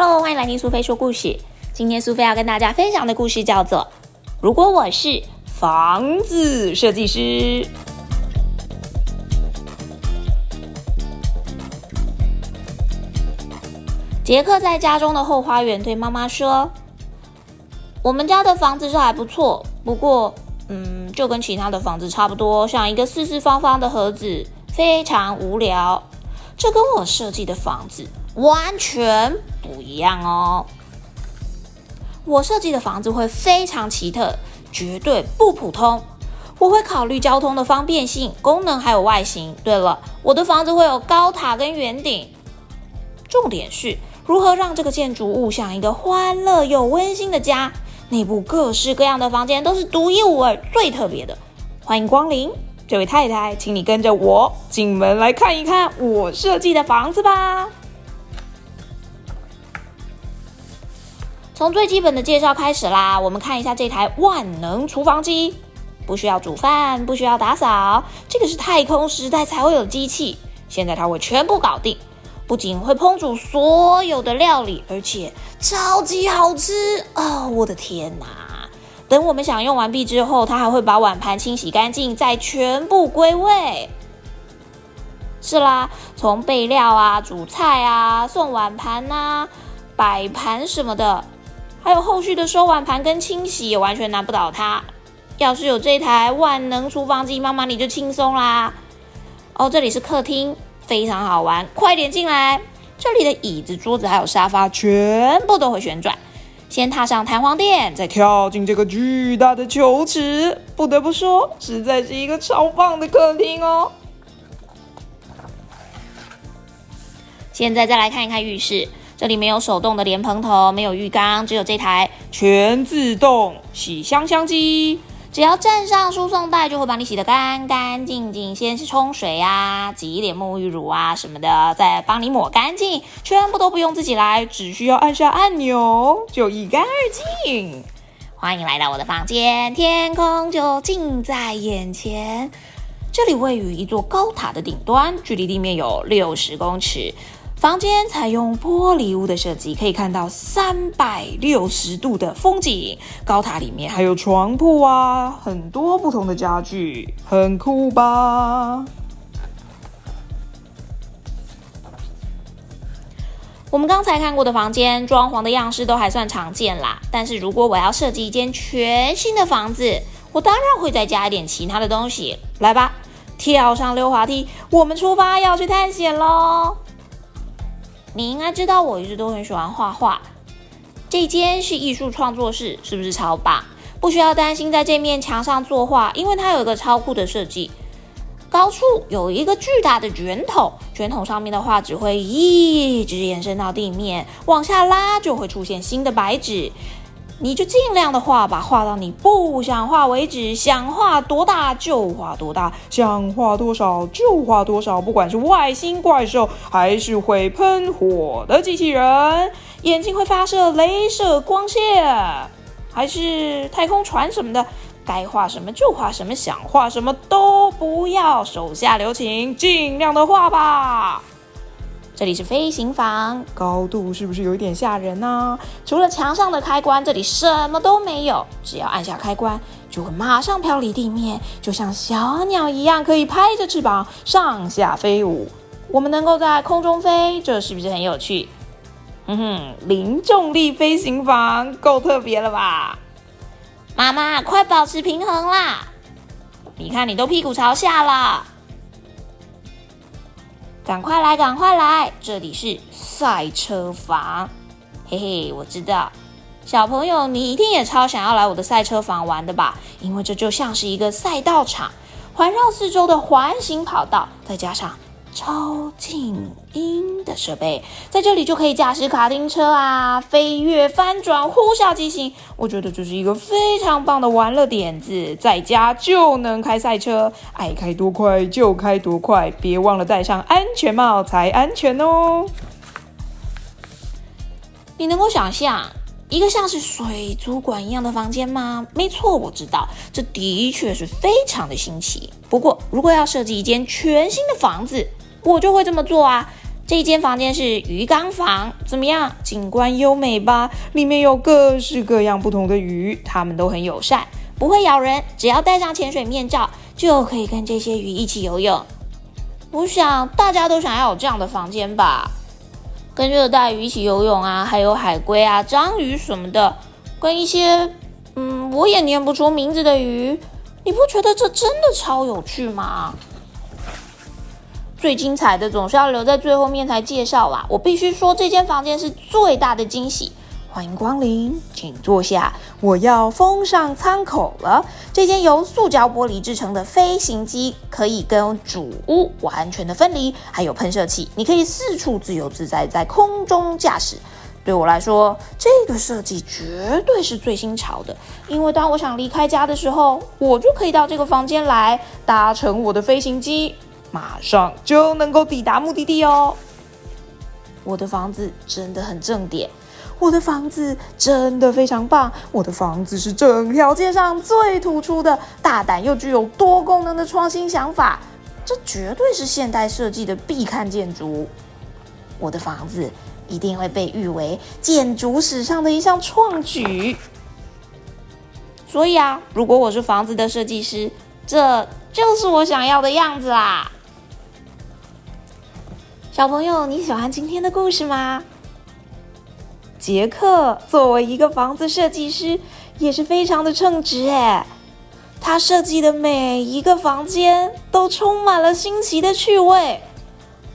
Hello，欢迎来听苏菲说故事。今天苏菲要跟大家分享的故事叫做《如果我是房子设计师》。杰克在家中的后花园对妈妈说：“我们家的房子是还不错，不过，嗯，就跟其他的房子差不多，像一个四四方方的盒子，非常无聊。这跟我设计的房子完全不一样哦。我设计的房子会非常奇特，绝对不普通。我会考虑交通的方便性、功能还有外形。对了，我的房子会有高塔跟圆顶。重点是。”如何让这个建筑物像一个欢乐又温馨的家？内部各式各样的房间都是独一无二、最特别的。欢迎光临，这位太太，请你跟着我进门来看一看我设计的房子吧。从最基本的介绍开始啦，我们看一下这台万能厨房机，不需要煮饭，不需要打扫，这个是太空时代才会有机器，现在它会全部搞定。不仅会烹煮所有的料理，而且超级好吃哦！我的天哪！等我们享用完毕之后，它还会把碗盘清洗干净，再全部归位。是啦，从备料啊、煮菜啊、送碗盘呐、摆盘什么的，还有后续的收碗盘跟清洗，也完全难不倒它。要是有这台万能厨房机，妈妈你就轻松啦！哦，这里是客厅。非常好玩，快点进来！这里的椅子、桌子还有沙发全部都会旋转。先踏上弹簧垫，再跳进这个巨大的球池。不得不说，实在是一个超棒的客厅哦。现在再来看一看浴室，这里没有手动的莲蓬头，没有浴缸，只有这台全自动洗香香机。只要站上输送带，就会把你洗得干干净净。先是冲水啊，挤一点沐浴乳啊什么的，再帮你抹干净，全部都不用自己来，只需要按下按钮就一干二净。欢迎来到我的房间，天空就近在眼前。这里位于一座高塔的顶端，距离地面有六十公尺。房间采用玻璃屋的设计，可以看到三百六十度的风景。高塔里面还有床铺啊，很多不同的家具，很酷吧？我们刚才看过的房间装潢的样式都还算常见啦，但是如果我要设计一间全新的房子，我当然会再加一点其他的东西。来吧，跳上溜滑梯，我们出发要去探险喽！你应该知道，我一直都很喜欢画画。这间是艺术创作室，是不是超棒？不需要担心在这面墙上作画，因为它有一个超酷的设计。高处有一个巨大的卷筒，卷筒上面的画纸会一直延伸到地面，往下拉就会出现新的白纸。你就尽量的画吧，画到你不想画为止。想画多大就画多大，想画多少就画多少。不管是外星怪兽，还是会喷火的机器人，眼睛会发射镭射光线，还是太空船什么的，该画什么就画什么，想画什么都不要，手下留情，尽量的画吧。这里是飞行房，高度是不是有一点吓人呢？除了墙上的开关，这里什么都没有。只要按下开关，就会马上飘离地面，就像小鸟一样，可以拍着翅膀上下飞舞。我们能够在空中飞，这是不是很有趣？哼哼，零重力飞行房够特别了吧？妈妈，快保持平衡啦！你看，你都屁股朝下了。赶快来，赶快来！这里是赛车房，嘿嘿，我知道，小朋友你一定也超想要来我的赛车房玩的吧？因为这就像是一个赛道场，环绕四周的环形跑道，再加上。超静音的设备，在这里就可以驾驶卡丁车啊，飞跃、翻转、呼啸疾行。我觉得这是一个非常棒的玩乐点子，在家就能开赛车，爱开多快就开多快，别忘了戴上安全帽才安全哦。你能够想象一个像是水族馆一样的房间吗？没错，我知道，这的确是非常的新奇。不过，如果要设计一间全新的房子，我就会这么做啊！这一间房间是鱼缸房，怎么样？景观优美吧？里面有各式各样不同的鱼，它们都很友善，不会咬人。只要戴上潜水面罩，就可以跟这些鱼一起游泳。我想大家都想要有这样的房间吧？跟热带鱼一起游泳啊，还有海龟啊、章鱼什么的，跟一些嗯我也念不出名字的鱼，你不觉得这真的超有趣吗？最精彩的总是要留在最后面才介绍啦！我必须说，这间房间是最大的惊喜。欢迎光临，请坐下。我要封上舱口了。这间由塑胶玻璃制成的飞行机可以跟主屋完全的分离，还有喷射器，你可以四处自由自在在空中驾驶。对我来说，这个设计绝对是最新潮的，因为当我想离开家的时候，我就可以到这个房间来搭乘我的飞行机。马上就能够抵达目的地哦！我的房子真的很正点，我的房子真的非常棒，我的房子是整条街上最突出的，大胆又具有多功能的创新想法，这绝对是现代设计的必看建筑。我的房子一定会被誉为建筑史上的一项创举。所以啊，如果我是房子的设计师，这就是我想要的样子啦！小朋友，你喜欢今天的故事吗？杰克作为一个房子设计师，也是非常的称职哎。他设计的每一个房间都充满了新奇的趣味。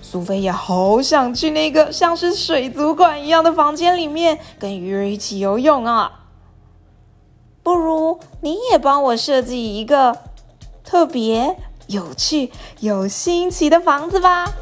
苏菲也好想去那个像是水族馆一样的房间里面，跟鱼儿一起游泳啊。不如你也帮我设计一个特别有趣、有新奇的房子吧。